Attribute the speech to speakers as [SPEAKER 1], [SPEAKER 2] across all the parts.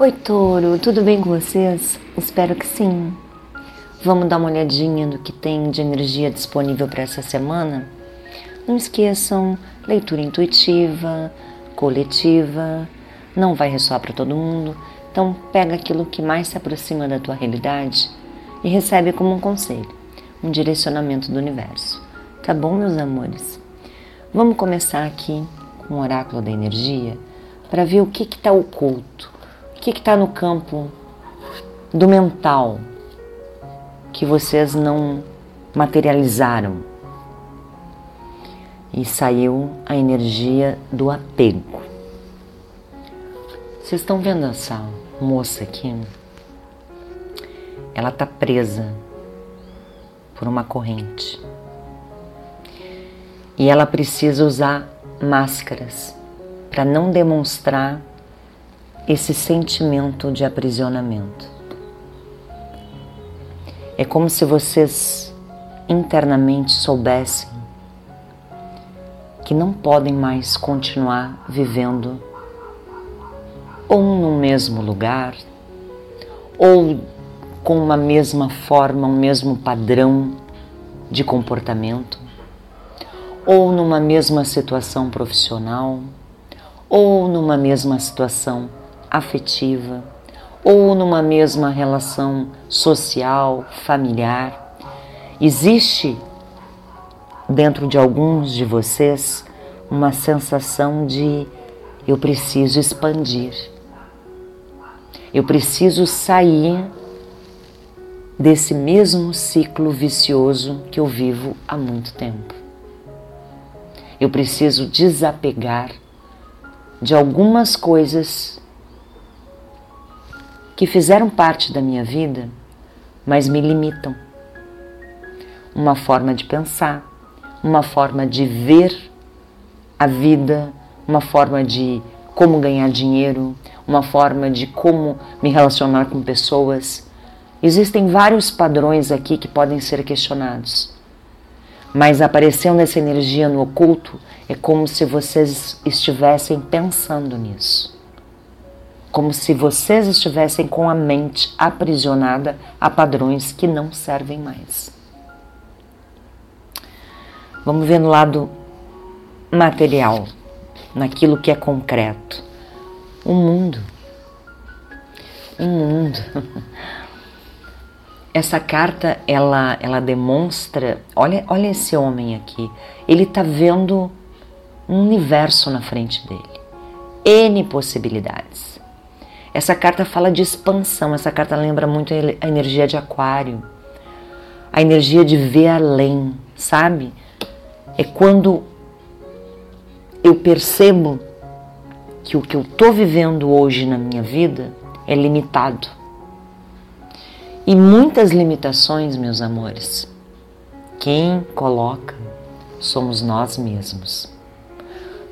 [SPEAKER 1] Oi, Touro, tudo bem com vocês? Espero que sim. Vamos dar uma olhadinha no que tem de energia disponível para essa semana? Não esqueçam, leitura intuitiva, coletiva, não vai ressoar para todo mundo, então pega aquilo que mais se aproxima da tua realidade e recebe como um conselho, um direcionamento do universo. Tá bom, meus amores? Vamos começar aqui com o oráculo da energia para ver o que está oculto o que está no campo do mental que vocês não materializaram? E saiu a energia do apego. Vocês estão vendo essa moça aqui? Ela está presa por uma corrente. E ela precisa usar máscaras para não demonstrar esse sentimento de aprisionamento. É como se vocês internamente soubessem que não podem mais continuar vivendo ou no mesmo lugar, ou com uma mesma forma, um mesmo padrão de comportamento, ou numa mesma situação profissional, ou numa mesma situação afetiva ou numa mesma relação social, familiar. Existe dentro de alguns de vocês uma sensação de eu preciso expandir, eu preciso sair desse mesmo ciclo vicioso que eu vivo há muito tempo. Eu preciso desapegar de algumas coisas que fizeram parte da minha vida, mas me limitam. Uma forma de pensar, uma forma de ver a vida, uma forma de como ganhar dinheiro, uma forma de como me relacionar com pessoas. Existem vários padrões aqui que podem ser questionados. Mas aparecendo essa energia no oculto, é como se vocês estivessem pensando nisso como se vocês estivessem com a mente aprisionada a padrões que não servem mais. Vamos ver no lado material, naquilo que é concreto. O mundo. O mundo. Essa carta ela ela demonstra, olha, olha esse homem aqui. Ele está vendo um universo na frente dele. N possibilidades essa carta fala de expansão, essa carta lembra muito a energia de Aquário, a energia de ver além, sabe? É quando eu percebo que o que eu estou vivendo hoje na minha vida é limitado. E muitas limitações, meus amores, quem coloca somos nós mesmos.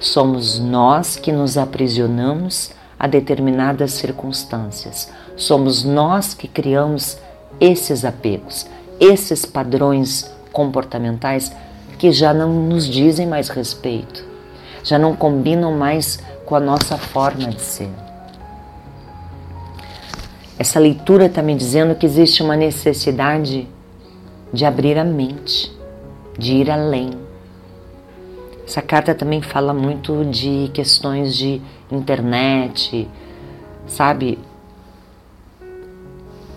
[SPEAKER 1] Somos nós que nos aprisionamos a determinadas circunstâncias. Somos nós que criamos esses apegos, esses padrões comportamentais que já não nos dizem mais respeito, já não combinam mais com a nossa forma de ser. Essa leitura está me dizendo que existe uma necessidade de abrir a mente, de ir além. Essa carta também fala muito de questões de internet, sabe?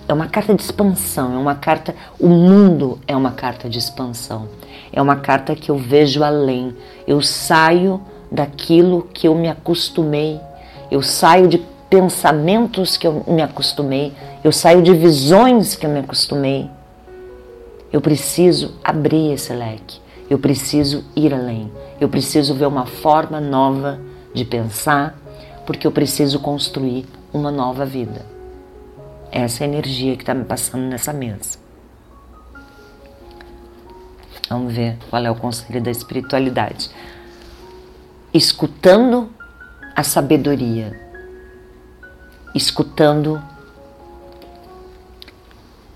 [SPEAKER 1] É uma carta de expansão, é uma carta. O mundo é uma carta de expansão. É uma carta que eu vejo além. Eu saio daquilo que eu me acostumei. Eu saio de pensamentos que eu me acostumei. Eu saio de visões que eu me acostumei. Eu preciso abrir esse leque. Eu preciso ir além. Eu preciso ver uma forma nova de pensar, porque eu preciso construir uma nova vida. Essa é a energia que está me passando nessa mesa. Vamos ver qual é o conselho da espiritualidade. Escutando a sabedoria, escutando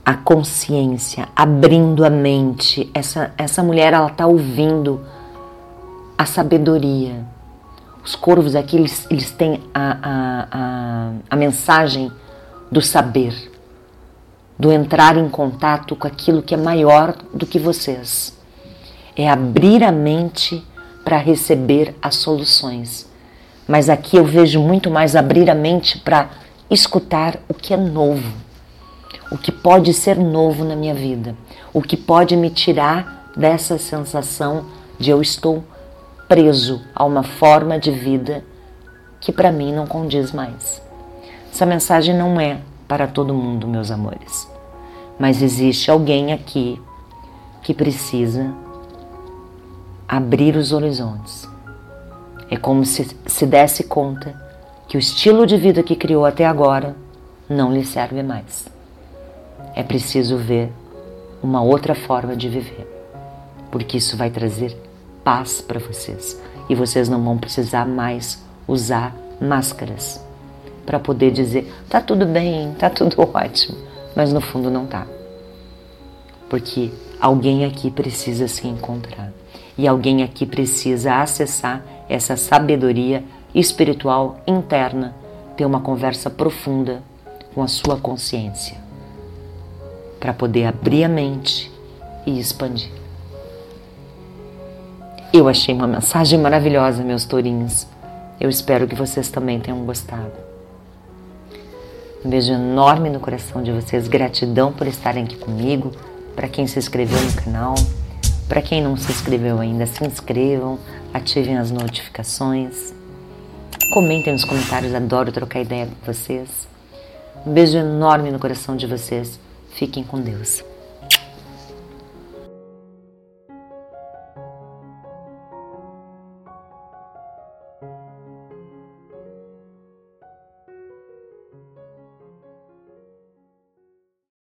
[SPEAKER 1] a consciência, abrindo a mente. Essa, essa mulher ela está ouvindo a sabedoria Os corvos aqui, eles, eles têm a, a, a, a mensagem do saber, do entrar em contato com aquilo que é maior do que vocês. É abrir a mente para receber as soluções. Mas aqui eu vejo muito mais abrir a mente para escutar o que é novo, o que pode ser novo na minha vida, o que pode me tirar dessa sensação de eu estou preso a uma forma de vida que para mim não condiz mais. Essa mensagem não é para todo mundo, meus amores, mas existe alguém aqui que precisa abrir os horizontes. É como se se desse conta que o estilo de vida que criou até agora não lhe serve mais. É preciso ver uma outra forma de viver, porque isso vai trazer paz para vocês. E vocês não vão precisar mais usar máscaras para poder dizer tá tudo bem, tá tudo ótimo, mas no fundo não tá. Porque alguém aqui precisa se encontrar. E alguém aqui precisa acessar essa sabedoria espiritual interna, ter uma conversa profunda com a sua consciência, para poder abrir a mente e expandir. Eu achei uma mensagem maravilhosa, meus tourinhos. Eu espero que vocês também tenham gostado. Um beijo enorme no coração de vocês. Gratidão por estarem aqui comigo. Para quem se inscreveu no canal, para quem não se inscreveu ainda, se inscrevam, ativem as notificações. Comentem nos comentários, adoro trocar ideia com vocês. Um beijo enorme no coração de vocês. Fiquem com Deus.